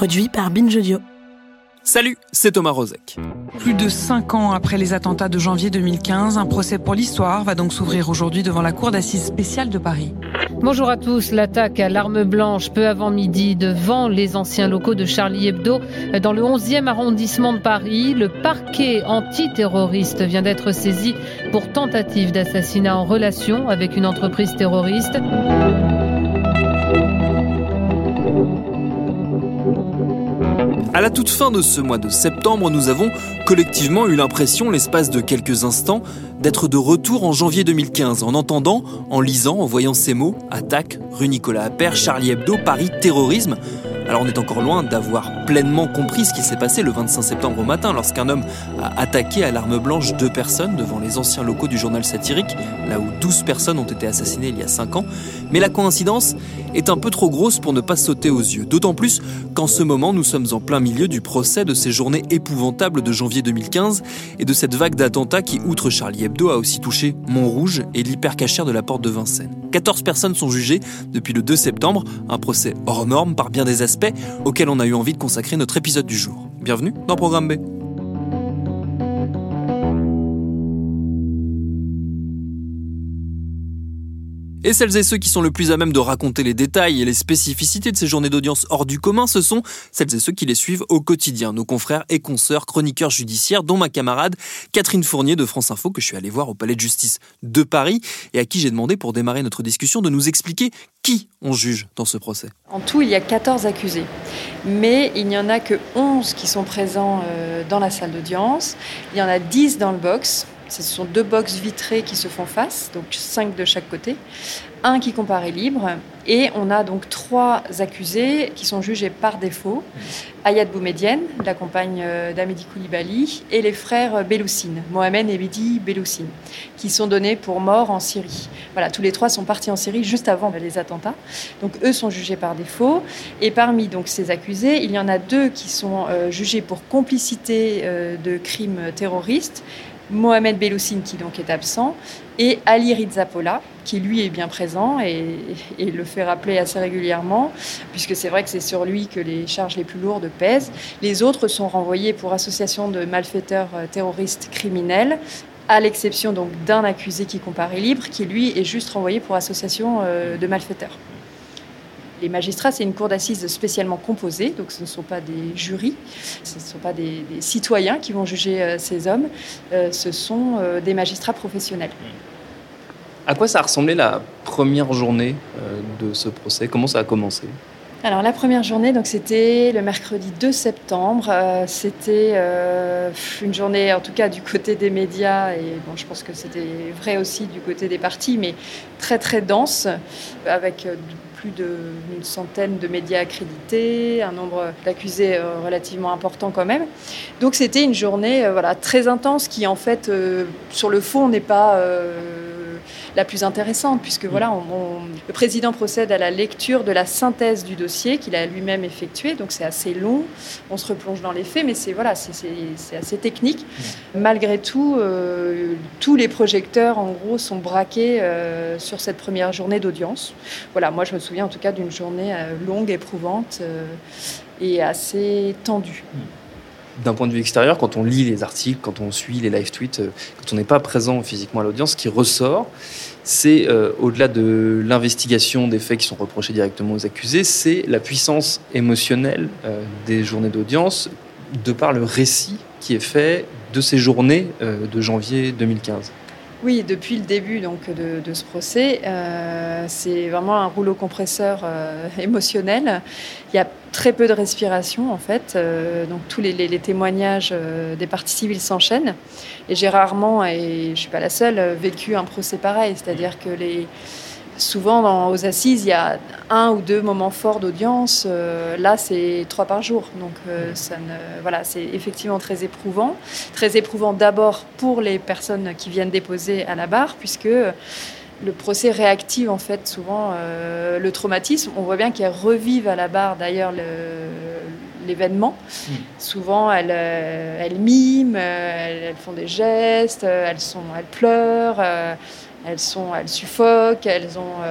Produit par Binge Audio. Salut, c'est Thomas Rozek. Plus de cinq ans après les attentats de janvier 2015, un procès pour l'histoire va donc s'ouvrir aujourd'hui devant la Cour d'assises spéciale de Paris. Bonjour à tous. L'attaque à l'arme blanche peu avant midi devant les anciens locaux de Charlie Hebdo dans le 11e arrondissement de Paris. Le parquet antiterroriste vient d'être saisi pour tentative d'assassinat en relation avec une entreprise terroriste. À la toute fin de ce mois de septembre, nous avons collectivement eu l'impression, l'espace de quelques instants, d'être de retour en janvier 2015, en entendant, en lisant, en voyant ces mots attaque, rue Nicolas Appert, Charlie Hebdo, Paris, terrorisme. Alors on est encore loin d'avoir pleinement compris ce qui s'est passé le 25 septembre au matin lorsqu'un homme a attaqué à l'arme blanche deux personnes devant les anciens locaux du journal satirique, là où 12 personnes ont été assassinées il y a 5 ans. Mais la coïncidence est un peu trop grosse pour ne pas sauter aux yeux, d'autant plus qu'en ce moment nous sommes en plein milieu du procès de ces journées épouvantables de janvier 2015 et de cette vague d'attentats qui, outre Charlie Hebdo, a aussi touché Montrouge et l'hypercachère de la porte de Vincennes. 14 personnes sont jugées depuis le 2 septembre, un procès hors norme par bien des aspects auquel on a eu envie de consacrer notre épisode du jour. Bienvenue dans Programme B. Et celles et ceux qui sont le plus à même de raconter les détails et les spécificités de ces journées d'audience hors du commun, ce sont celles et ceux qui les suivent au quotidien, nos confrères et consoeurs chroniqueurs judiciaires, dont ma camarade Catherine Fournier de France Info, que je suis allé voir au Palais de Justice de Paris, et à qui j'ai demandé pour démarrer notre discussion de nous expliquer qui on juge dans ce procès. En tout, il y a 14 accusés, mais il n'y en a que 11 qui sont présents euh, dans la salle d'audience, il y en a 10 dans le box, ce sont deux boxes vitrées qui se font face, donc cinq de chaque côté, un qui comparaît libre, et on a donc trois accusés qui sont jugés par défaut Ayad Boumedienne, la compagne euh, d'Amédi Koulibaly, et les frères Beloussine, Mohamed et Mehdi Beloussine, qui sont donnés pour mort en Syrie. Voilà, tous les trois sont partis en Syrie juste avant les attentats. Donc eux sont jugés par défaut. Et parmi ces accusés, il y en a deux qui sont euh, jugés pour complicité euh, de crimes terroristes Mohamed Beloussine qui donc est absent et Ali Rizzapola qui lui est bien présent et, le fait rappeler assez régulièrement puisque c'est vrai que c'est sur lui que les charges les plus lourdes pèsent. Les autres sont renvoyés pour association de malfaiteurs euh, terroristes criminels à l'exception donc d'un accusé qui comparaît libre qui lui est juste renvoyé pour association euh, de malfaiteurs. Les magistrats, c'est une cour d'assises spécialement composée, donc ce ne sont pas des jurys, ce ne sont pas des, citoyens qui vont juger euh, ces hommes, euh, ce sont euh, des magistrats professionnels. À quoi ça a ressemblé la première journée de ce procès? Comment ça a commencé? Alors la première journée, donc c'était le mercredi 2 septembre. c'était une journée, en tout cas du côté des médias, et bon, je pense que c'était vrai aussi du côté des partis, mais très très dense, avec plus d'une centaine de médias accrédités, un nombre d'accusés euh, relativement important quand même. Donc c'était une journée euh, voilà, très intense qui en fait, euh, sur le fond, n'est pas la plus intéressante, puisque voilà, le président procède à la lecture de la synthèse du dossier qu'il a lui-même effectué, donc c'est assez long, on se replonge dans les faits, mais c'est voilà, c'est assez technique. Malgré tout, euh, tous les projecteurs, en gros, sont braqués euh, sur cette première journée d'audience. Voilà, moi je me souviens en tout cas d'une journée euh, longue, éprouvante et assez tendue d'un point de vue extérieur, quand on lit les articles, quand on suit les live tweets, euh, quand on n'est pas présent physiquement à l'audience, ce qui ressort, c'est euh, au-delà de l'investigation des faits qui sont reprochés directement aux accusés, c'est la puissance émotionnelle euh, des journées d'audience de par le récit qui est fait de ces journées de janvier 2015. Oui, depuis le début donc, de, ce procès, c'est vraiment un rouleau compresseur émotionnel. Il y a très peu de respiration en fait. Euh, donc tous les, témoignages euh, des parties civiles s'enchaînent. Et j'ai rarement, et je ne suis pas la seule, vécu un procès pareil. C'est-à-dire que les, souvent dans, aux assises, il y a un ou deux moments forts d'audience. Euh, là, c'est trois par jour. Donc ça ne, voilà, c'est effectivement très éprouvant. Très éprouvant d'abord pour les personnes qui viennent déposer à la barre, puisque le procès réactive en fait souvent euh, le traumatisme. On voit bien qu'elles revivent à la barre d'ailleurs l'événement. Mm. Souvent elles, euh, elles miment, euh, elles, font des gestes, elles, sont, elles pleurent, elles, sont, elles suffoquent. Elles ont,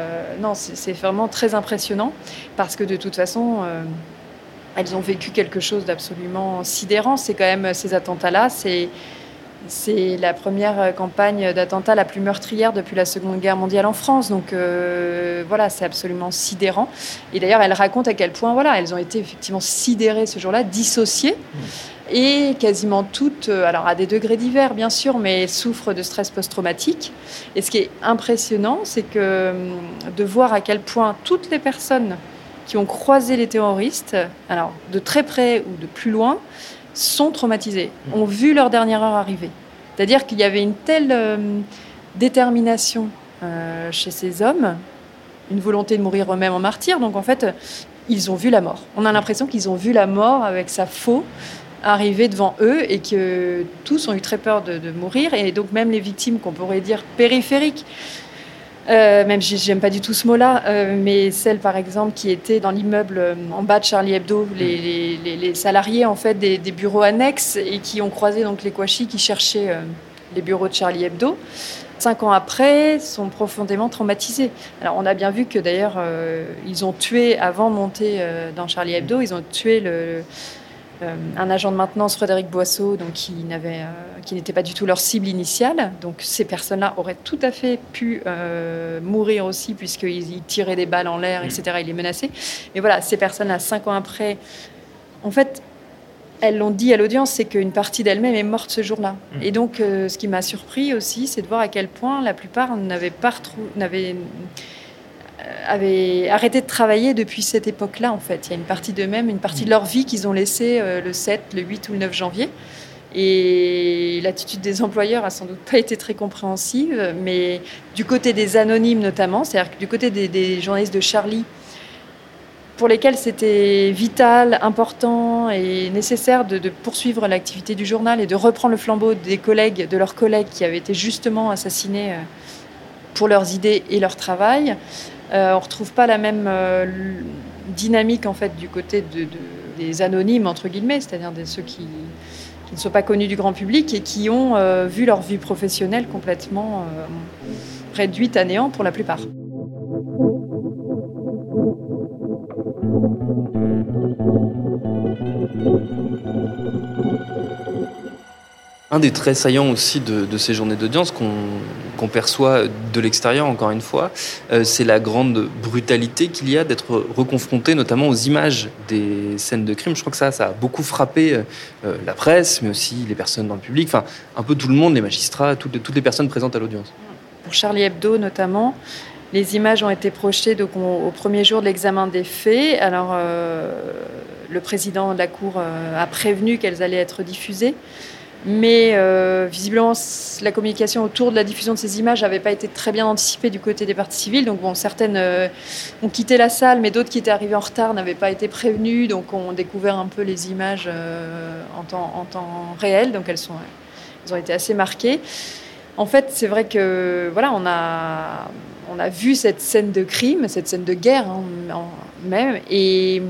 non, c'est vraiment très impressionnant parce que de toute façon elles ont vécu quelque chose d'absolument sidérant. C'est quand même ces attentats-là, c'est la première euh, campagne d'attentat la plus meurtrière depuis la Seconde Guerre mondiale en France. Donc euh, voilà, c'est absolument sidérant. Et d'ailleurs, elle raconte à quel point voilà, elles ont été effectivement sidérées ce jour-là, dissociées. Et quasiment toutes, euh, alors à des degrés divers bien sûr, mais elles souffrent de stress post-traumatique. Et ce qui est impressionnant, c'est que hum, de voir à quel point toutes les personnes qui ont croisé les terroristes, alors de très près ou de plus loin, sont traumatisés, mmh. ont vu leur dernière heure arriver. C'est-à-dire qu'il y avait une telle euh, détermination euh, chez ces hommes, une volonté de mourir eux-mêmes en martyrs. Donc en fait, ils ont vu la mort. On a l'impression qu'ils ont vu la mort avec sa faux arriver devant eux et que tous ont eu très peur de, de mourir. Et donc même les victimes qu'on pourrait dire périphériques, euh, même si j'aime pas du tout ce mot-là, euh, mais celle par exemple qui était dans l'immeuble euh, en bas de Charlie Hebdo, les, salariés en fait des, bureaux annexes et qui ont croisé donc les Kouachi qui cherchaient les bureaux de Charlie Hebdo. Cinq ans après, sont profondément traumatisés. Alors on a bien vu que d'ailleurs ils ont tué avant de monter dans Charlie Hebdo, ils ont tué le un agent de maintenance, Frédéric Boisseau, donc, qui, n'avait, euh, qui n'était pas du tout leur cible initiale. Donc ces personnes-là auraient tout à fait pu euh, mourir aussi, puisqu'ils tiraient des balles en l'air, etc. Ils les menaçaient. Mais voilà, ces personnes-là, cinq ans après, en fait, elles l'ont dit à l'audience, c'est qu'une partie d'elles-mêmes est morte ce jour-là. Mmh. Et donc, ce qui m'a surpris aussi, c'est de voir à quel point la plupart n'avaient pas euh, avaient arrêté de travailler depuis cette époque-là, en fait. Il y a une partie d'eux-mêmes, une partie de leur vie qu'ils ont laissée euh, le 7, le 8 ou le 9 janvier. Et l'attitude des employeurs a sans doute pas été très compréhensive, mais du côté des anonymes notamment, c'est-à-dire du côté des, journalistes de Charlie, pour lesquels c'était vital, important et nécessaire de, de poursuivre l'activité du journal et de reprendre le flambeau des collègues, de leurs collègues qui avaient été justement assassinés euh, pour leurs idées et leur travail. Euh, on retrouve pas la même euh, dynamique en fait du côté des anonymes entre guillemets, c'est-à-dire de ceux qui, ne sont pas connus du grand public et qui ont euh, vu leur vie professionnelle complètement réduite à néant pour la plupart. Un des traits saillants aussi de, ces journées d'audience qu'on perçoit de l'extérieur, encore une fois, euh, c'est la grande brutalité qu'il y a d'être reconfronté notamment aux images des scènes de crime. Je crois que ça, ça a beaucoup frappé euh, la presse, mais aussi les personnes dans le public, enfin un peu tout le monde, les magistrats, toutes, les personnes présentes à l'audience. Pour Charlie Hebdo notamment, les images ont été projetées au premier jour de l'examen des faits. Alors, euh, le président de la Cour a prévenu qu'elles allaient être diffusées. Mais euh, visiblement, la communication autour de la diffusion de ces images n'avait pas été très bien anticipée du côté des parties civiles. Donc, bon, certaines euh, ont quitté la salle, mais d'autres qui étaient arrivées en retard n'avaient pas été prévenues. Donc, ont découvert un peu les images euh, en, temps, en, temps, réel. Donc, elles, sont, elles ont été assez marquées. En fait, c'est vrai que voilà, on a, on a vu cette scène de crime, cette scène de guerre hein, même. Et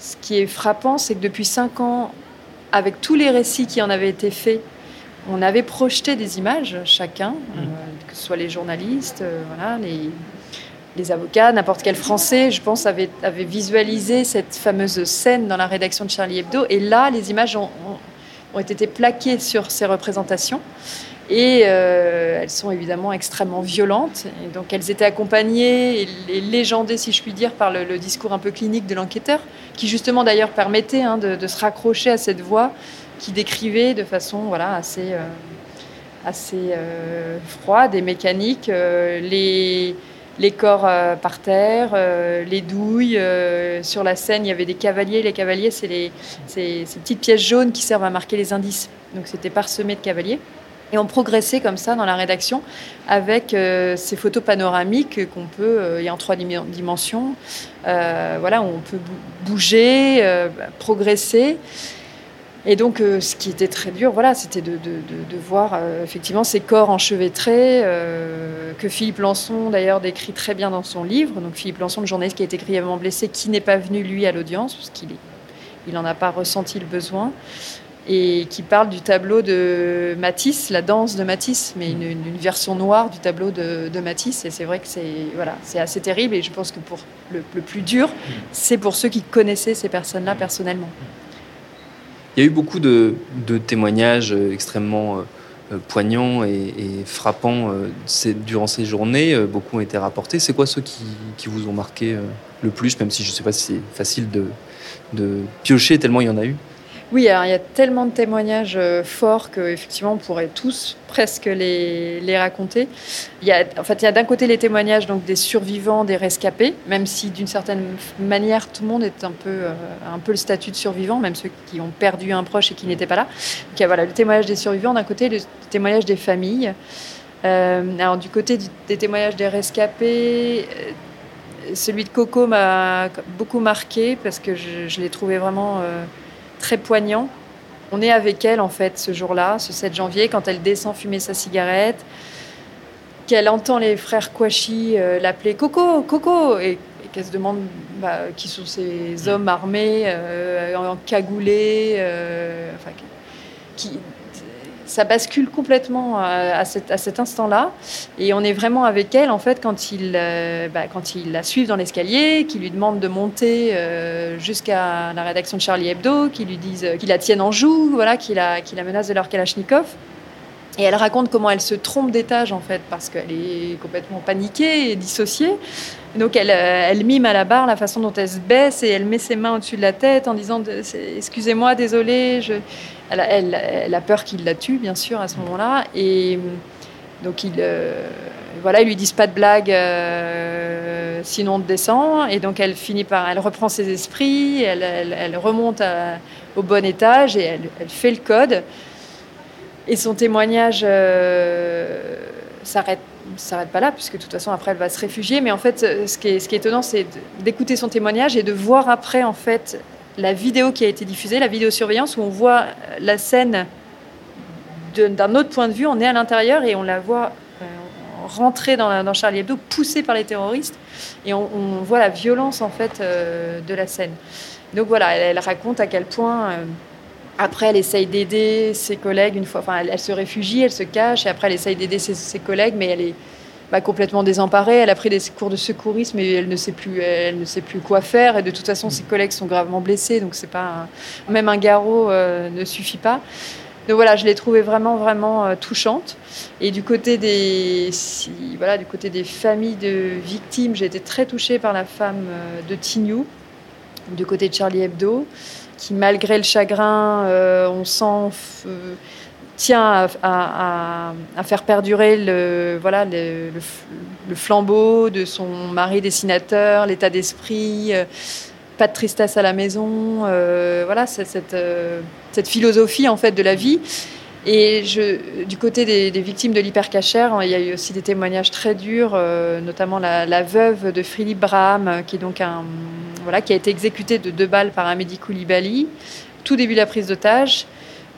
ce qui est frappant, c'est que depuis cinq ans, avec tous les récits qui en avaient été faits, on avait projeté des images, chacun, euh, mm. que ce soit les journalistes, euh, voilà, les, les avocats, n'importe quel Français, je pense, avait, avait, visualisé cette fameuse scène dans la rédaction de Charlie Hebdo. Et là, les images ont, ont, été plaquées sur ces représentations. Et euh, elles sont évidemment extrêmement violentes. Et donc elles étaient accompagnées et, légendées, si je puis dire, par le, discours un peu clinique de l'enquêteur, qui justement d'ailleurs permettait hein, de, se raccrocher à cette voix qui décrivait de façon voilà, assez, euh, euh, froide et mécanique les, les corps par terre, les douilles. sur la scène, il y avait des cavaliers. Les cavaliers, c'est ces petites pièces jaunes qui servent à marquer les indices. Donc c'était parsemé de cavaliers. Et on progressait comme ça dans la rédaction avec euh, ces photos panoramiques qu'on peut, euh, y a en trois dimensions, euh, voilà, où on peut bouger, progresser. Et donc, ce qui était très dur, voilà, c'était de, voir effectivement ces corps enchevêtrés que Philippe Lançon, d'ailleurs, décrit très bien dans son livre. Donc, Philippe Lançon, le journaliste qui a été grièvement blessé, qui n'est pas venu, lui, à l'audience, parce qu'il n'en a pas ressenti le besoin et qui parle du tableau de Matisse, la danse de Matisse, mais une, version noire du tableau de, Matisse. Et c'est vrai que c'est voilà, assez terrible. Et je pense que pour le, plus dur, c'est pour ceux qui connaissaient ces personnes-là personnellement. Il y a eu beaucoup de, témoignages euh, extrêmement euh, euh, poignants et, frappants durant ces journées. Beaucoup ont été rapportés. C'est quoi ceux qui, vous ont marqué le plus, même si je ne sais pas si c'est facile de piocher tellement il y en a eu? Oui, il y a tellement de témoignages euh, forts qu'effectivement, on pourrait tous presque les, raconter. Il y a, en fait, il y a d'un côté les témoignages donc, des survivants, des rescapés, même si d'une certaine manière, tout le monde est un peu, euh, un peu le statut de survivant, même ceux qui ont perdu un proche et qui n'étaient pas là. Donc, il y a voilà, le témoignage des survivants, d'un côté, le témoignage des familles. Euh, alors, du côté des témoignages des rescapés, celui de Coco m'a beaucoup marqué parce que je l'ai trouvé vraiment très poignant. On est avec elle, en fait, ce jour-là, ce 7 janvier, quand elle descend fumer sa cigarette, qu'elle entend les frères Kouachi euh, l'appeler Coco, Coco, et, qu'elle se demande bah, qui sont ces hommes armés, euh, en cagoulés, euh, enfin, qui, ça bascule complètement euh, à, cet, instant-là. Et on est vraiment avec elle, en fait, quand il, euh, bah, quand il la suit dans l'escalier, qu'il lui demande de monter euh, jusqu'à la rédaction de Charlie Hebdo, qu'il lui dise qu'il la tienne en joue, voilà, qu'il la, la menace de leur Kalachnikov. Et elle raconte comment elle se trompe d'étage, en fait, parce qu'elle est complètement paniquée et dissociée. Donc, elle, elle, mime à la barre la façon dont elle se baisse et elle met ses mains au-dessus de la tête en disant Excusez-moi, désolée, je elle, a peur qu'il la tue, bien sûr, à ce moment-là. Et donc, il, euh, voilà, ils lui disent pas de blague, euh, sinon on descend. Et donc, elle finit par, elle reprend ses esprits, elle, remonte au bon étage et elle, fait le code. Et son témoignage euh, s'arrête s'arrête pas là, puisque de toute façon, après, elle va se réfugier. Mais en fait, ce qui est, ce qui est étonnant, c'est d'écouter son témoignage et de voir après, en fait, la vidéo qui a été diffusée, la vidéosurveillance, où on voit la scène d'un autre point de vue. On est à l'intérieur et on la voit euh, rentrer dans, Charlie Hebdo, poussée par les terroristes. Et on, voit la violence, en fait, euh, de la scène. Donc voilà, elle, raconte à quel point... Euh, après, elle essaye d'aider ses collègues une fois. Enfin, elle, se réfugie, elle se cache, et après, elle essaye d'aider ses, collègues, mais elle est bah, complètement désemparée. Elle a pris des cours de secourisme et elle ne sait plus, elle ne sait plus quoi faire. Et de toute façon, ses collègues sont gravement blessés, donc c'est pas même un garrot euh, ne suffit pas. Donc voilà, je l'ai trouvée vraiment vraiment euh, touchante. Et du côté des voilà, du côté des familles de victimes, j'ai été très touchée par la femme euh, de Tignou, du côté de Charlie Hebdo, qui malgré le chagrin, on sent tient à, faire perdurer le, voilà, le, flambeau de son mari dessinateur, l'état d'esprit, euh, pas de tristesse à la maison, euh, voilà, cette, euh, philosophie en fait de la vie. Et du côté des, victimes de l'hypercachère, il y a eu aussi des témoignages très durs, notamment la, veuve de Philippe Braham, qui est donc un, voilà, qui a été exécutée de deux balles par un médico-libali, tout début de la prise d'otage.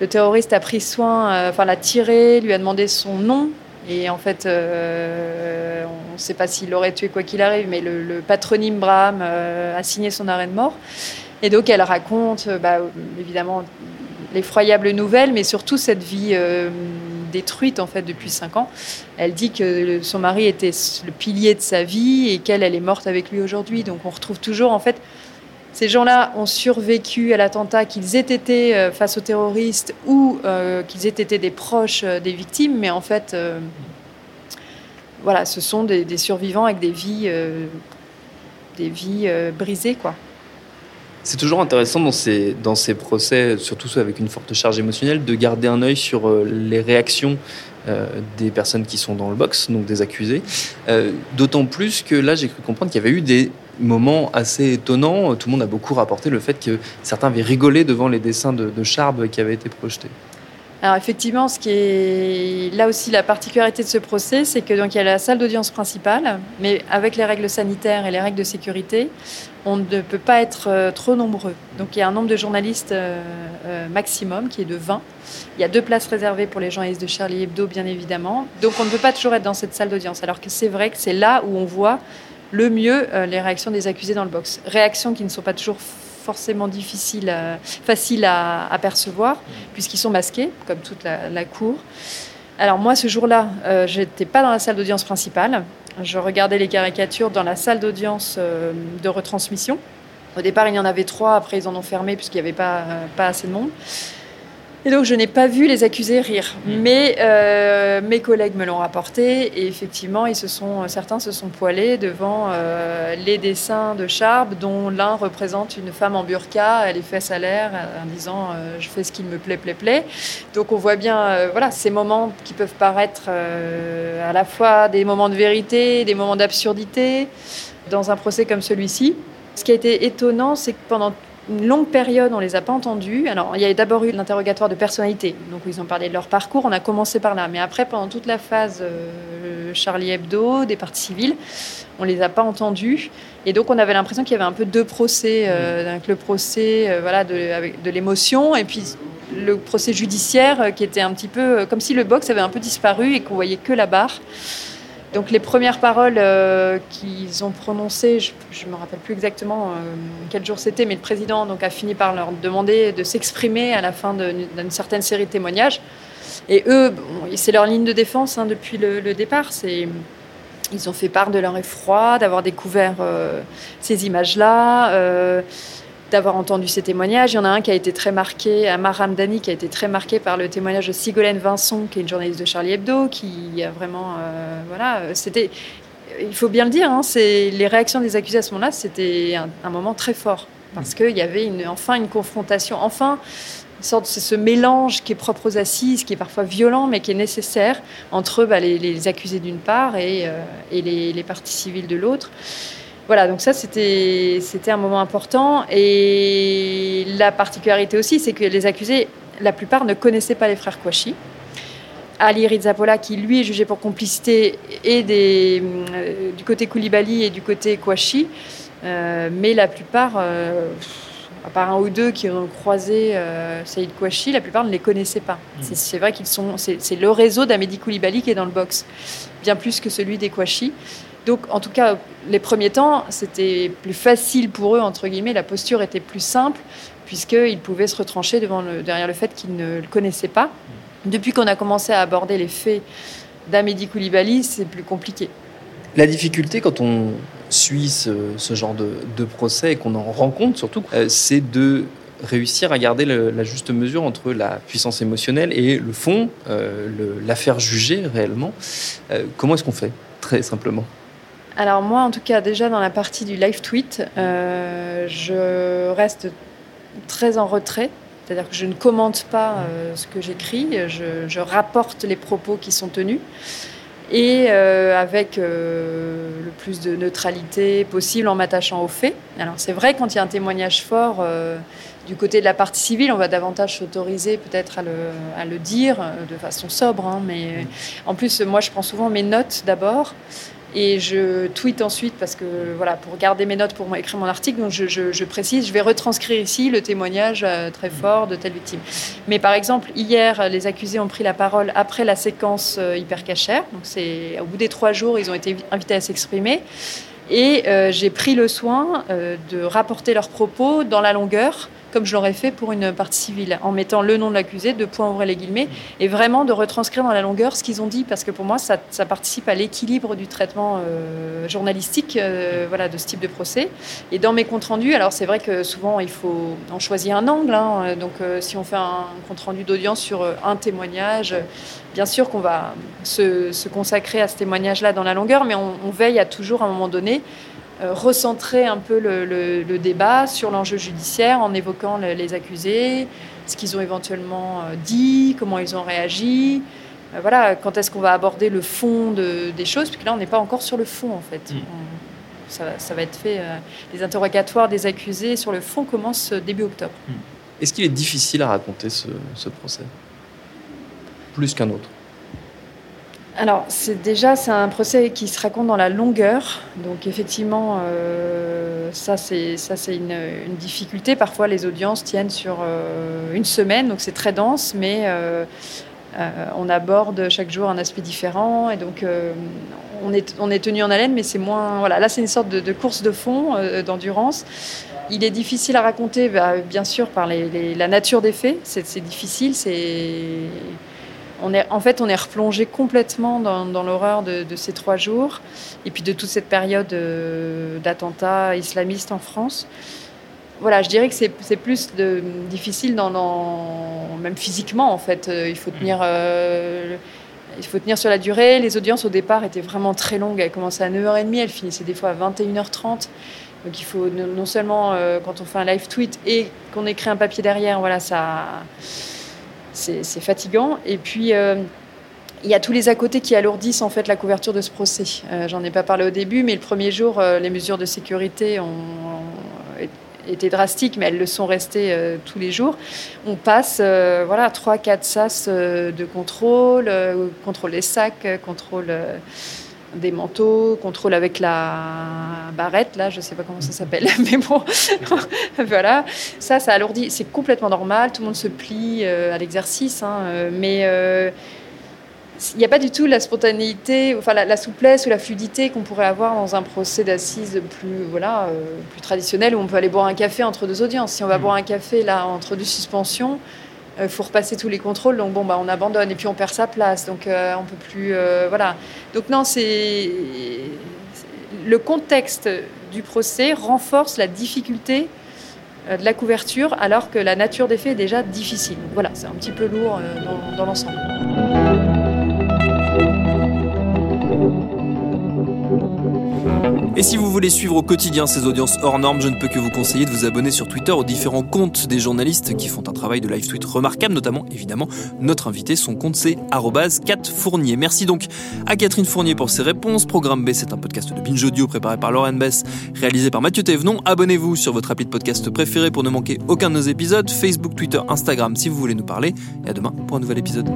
Le terroriste a pris soin, euh, enfin l'a tiré, lui a demandé son nom. Et en fait, euh, on ne sait pas s'il l'aurait tué quoi qu'il arrive, mais le, patronyme Braham euh, a signé son arrêt de mort. Et donc elle raconte, bah, évidemment, l'effroyable nouvelle, mais surtout cette vie détruite en fait depuis cinq ans. Elle dit que son mari était le pilier de sa vie et qu'elle, elle est morte avec lui aujourd'hui. Donc on retrouve toujours en fait ces gens-là ont survécu à l'attentat, qu'ils aient été euh, face aux terroristes ou euh, qu'ils aient été des proches euh, des victimes, mais en fait, voilà, ce sont des, survivants avec des vies, des vies brisées, quoi. C'est toujours intéressant dans ces, dans ces procès, surtout ceux avec une forte charge émotionnelle, de garder un œil sur euh, les réactions euh, des personnes qui sont dans le box, donc des accusés. Euh, d'autant plus que là, j'ai cru comprendre qu'il y avait eu des moments assez étonnants. Tout le monde a beaucoup rapporté le fait que certains avaient rigolé devant les dessins de, de Charb qui avaient été projetés. Alors effectivement, ce qui est là aussi la particularité de ce procès, c'est que donc il y a la salle d'audience principale, mais avec les règles sanitaires et les règles de sécurité, on ne peut pas être euh, trop nombreux. Donc il y a un nombre de journalistes euh, euh, maximum qui est de 20. Il y a deux places réservées pour les journalistes de Charlie Hebdo, bien évidemment. Donc on ne peut pas toujours être dans cette salle d'audience, alors que c'est vrai que c'est là où on voit le mieux les réactions des accusés dans le box. Réactions qui ne sont pas toujours forcément difficile, facile à, percevoir, puisqu'ils sont masqués, comme toute la, cour. Alors moi, ce jour-là, euh, je n'étais pas dans la salle d'audience principale. Je regardais les caricatures dans la salle d'audience euh, de retransmission. Au départ, il y en avait trois. Après, ils en ont fermé puisqu'il n'y avait pas, euh, pas assez de monde. Et donc, je n'ai pas vu les accusés rire. Mm. Mais euh, mes collègues me l'ont rapporté. Et effectivement, ils se sont, certains se sont poilés devant euh, les dessins de Charb, dont l'un représente une femme en burqa, elle est fesses à l'air, en disant euh, Je fais ce qu'il me plaît, plaît, plaît. Donc, on voit bien voilà, ces moments qui peuvent paraître à la fois des moments de vérité, des moments d'absurdité, dans un procès comme celui-ci. Ce qui a été étonnant, c'est que pendant une longue période, on les a pas entendus. Alors, il y a d'abord eu l'interrogatoire de personnalité. Donc, ils ont parlé de leur parcours. On a commencé par là. Mais après, pendant toute la phase euh, Charlie Hebdo, des parties civiles, on les a pas entendus. Et donc, on avait l'impression qu'il y avait un peu deux procès. Euh, le procès euh, voilà, de, avec de l'émotion et puis le procès judiciaire qui était un petit peu comme si le box avait un peu disparu et qu'on voyait que la barre. Donc les premières paroles euh, qu'ils ont prononcées, je ne me rappelle plus exactement euh, quel jour c'était, mais le président a fini par leur demander de s'exprimer à la fin d'une certaine série de témoignages. Et eux, c'est leur ligne de défense hein, depuis le, le départ. Ils ont fait part de leur effroi, d'avoir découvert euh, ces images-là d'avoir entendu ces témoignages. Il y en a un qui a été très marqué, Amar Ramdani, qui a été très marqué par le témoignage de Sigolène Vincent, qui est une journaliste de Charlie Hebdo, qui a vraiment, euh, voilà, c'était, il faut bien le dire, hein, c'est les réactions des accusés à ce moment-là, c'était un, moment très fort parce qu'il y avait une, enfin une confrontation, enfin une sorte c'est ce mélange qui est propre aux assises, qui est parfois violent, mais qui est nécessaire entre bah, les, accusés d'une part et, euh, et les, les parties civiles de l'autre. Voilà, donc ça, c'était un moment important. Et la particularité aussi, c'est que les accusés, la plupart ne connaissaient pas les frères Kouachi. Ali Rizzapola, qui lui est jugé pour complicité et des, euh, du côté Koulibaly et du côté Kouachi, euh, mais la plupart, euh, à part un ou deux qui ont croisé Saïd Kouachi, la plupart ne les connaissaient pas. Mmh. C'est vrai qu'ils sont, c'est le réseau d'Amédi Koulibaly qui est dans le box, bien plus que celui des Kouachi. Donc, en tout cas, les premiers temps, c'était plus facile pour eux, entre guillemets, la posture était plus simple, puisqu'ils pouvaient se retrancher devant le, derrière le fait qu'ils ne le connaissaient pas. Depuis qu'on a commencé à aborder les faits d'Amédi Koulibaly, c'est plus compliqué. La difficulté quand on suit ce, genre de, procès et qu'on en rend compte surtout, euh, c'est de réussir à garder la juste mesure entre la puissance émotionnelle et le fond, euh, l'affaire jugée réellement. Euh, comment est-ce qu'on fait, très simplement? Alors moi, en tout cas, déjà dans la partie du live tweet, euh, je reste très en retrait. C'est-à-dire que je ne commente pas euh, ce que j'écris, je, rapporte les propos qui sont tenus et euh, avec le plus de neutralité possible en m'attachant aux faits. Alors c'est vrai quand il y a un témoignage fort du côté de la partie civile, on va davantage s'autoriser peut-être à le, dire de façon sobre, hein, mais en plus moi je prends souvent mes notes d'abord et je tweete ensuite parce que voilà pour garder mes notes pour écrire mon article donc je, précise je vais retranscrire ici le témoignage euh, très fort de telle victime. Mais par exemple hier les accusés ont pris la parole après la séquence euh, hyper cachère. Donc c'est au bout des trois jours ils ont été invités à s'exprimer. Et euh, j'ai pris le soin de rapporter leurs propos dans la longueur comme je l'aurais fait pour une partie civile, en mettant le nom de l'accusé, de points ouvrés les guillemets, et vraiment de retranscrire dans la longueur ce qu'ils ont dit, parce que pour moi, ça, participe à l'équilibre du traitement euh, journalistique euh, voilà, de ce type de procès. Et dans mes comptes rendus, alors c'est vrai que souvent, il faut en choisir un angle. Hein. donc, euh, si on fait un compte rendu d'audience sur un témoignage, bien sûr qu'on va se, consacrer à ce témoignage-là dans la longueur, mais on, on veille à toujours, à un moment donné, recentrer un peu le, débat sur l'enjeu judiciaire en évoquant les accusés, ce qu'ils ont éventuellement dit, comment ils ont réagi. voilà, quand est-ce qu'on va aborder le fond des choses, puisque là, on n'est pas encore sur le fond, en fait. Mm. ça, va être fait. les interrogatoires des accusés sur le fond commencent début octobre. Mm. Est-ce qu'il est difficile à raconter ce, procès? Plus qu'un autre alors, c'est déjà c'est un procès qui se raconte dans la longueur, donc effectivement, euh, ça c'est ça c'est une, difficulté. Parfois, les audiences tiennent sur euh, une semaine, donc c'est très dense, mais euh, on aborde chaque jour un aspect différent, et donc on est on est tenu en haleine, mais c'est moins voilà. Là, c'est une sorte de, course de fond, d'endurance. Il est difficile à raconter, bah, bien sûr, par la nature des faits. C'est difficile. On est, en fait, on est replongé complètement dans, l'horreur de, ces trois jours et puis de toute cette période euh, d'attentats islamistes en France. Voilà, je dirais que c'est plus difficile, dans, même physiquement, en fait. Euh, il faut tenir. Euh, il faut tenir sur la durée. Les audiences au départ étaient vraiment très longues. Elles commençaient à 9h30, elles finissaient des fois à 21h30. Donc il faut non seulement quand on fait un live tweet et qu'on écrit un papier derrière, voilà, ça, c'est fatigant. Et puis euh, il y a tous les à côté qui alourdissent en fait la couverture de ce procès. Euh, j'en ai pas parlé au début, mais le premier jour, les mesures de sécurité ont, été drastiques, mais elles le sont restées tous les jours. On passe voilà, 3-4 sas de contrôle, contrôle des sacs, contrôle des manteaux, contrôle avec la barrette, là, je sais pas comment ça s'appelle, mais bon, voilà. Ça, ça alourdit, c'est complètement normal, tout le monde se plie euh, à l'exercice, hein, euh, mais euh, il n'y a pas du tout la spontanéité, enfin la, souplesse ou la fluidité qu'on pourrait avoir dans un procès d'assises plus, voilà, plus traditionnel où on peut aller boire un café entre deux audiences. Si on va mmh. boire un café là entre deux suspensions, il euh, faut repasser tous les contrôles, donc bon, bah, on abandonne et puis on perd sa place, donc euh, on peut plus, euh, voilà. Donc non, c'est le contexte du procès renforce la difficulté de la couverture, alors que la nature des faits est déjà difficile. Voilà, c'est un petit peu lourd dans l'ensemble. Et si vous voulez suivre au quotidien ces audiences hors normes, je ne peux que vous conseiller de vous abonner sur Twitter aux différents comptes des journalistes qui font un travail de live tweet remarquable, notamment évidemment notre invité, son compte c'est Kat Fournier. Merci donc à Catherine Fournier pour ses réponses. Programme B, c'est un podcast de Binge Audio préparé par Lauren Bess, réalisé par Mathieu Thévenon. Abonnez-vous sur votre appli de podcast préféré pour ne manquer aucun de nos épisodes. Facebook, Twitter, Instagram si vous voulez nous parler. Et à demain pour un nouvel épisode.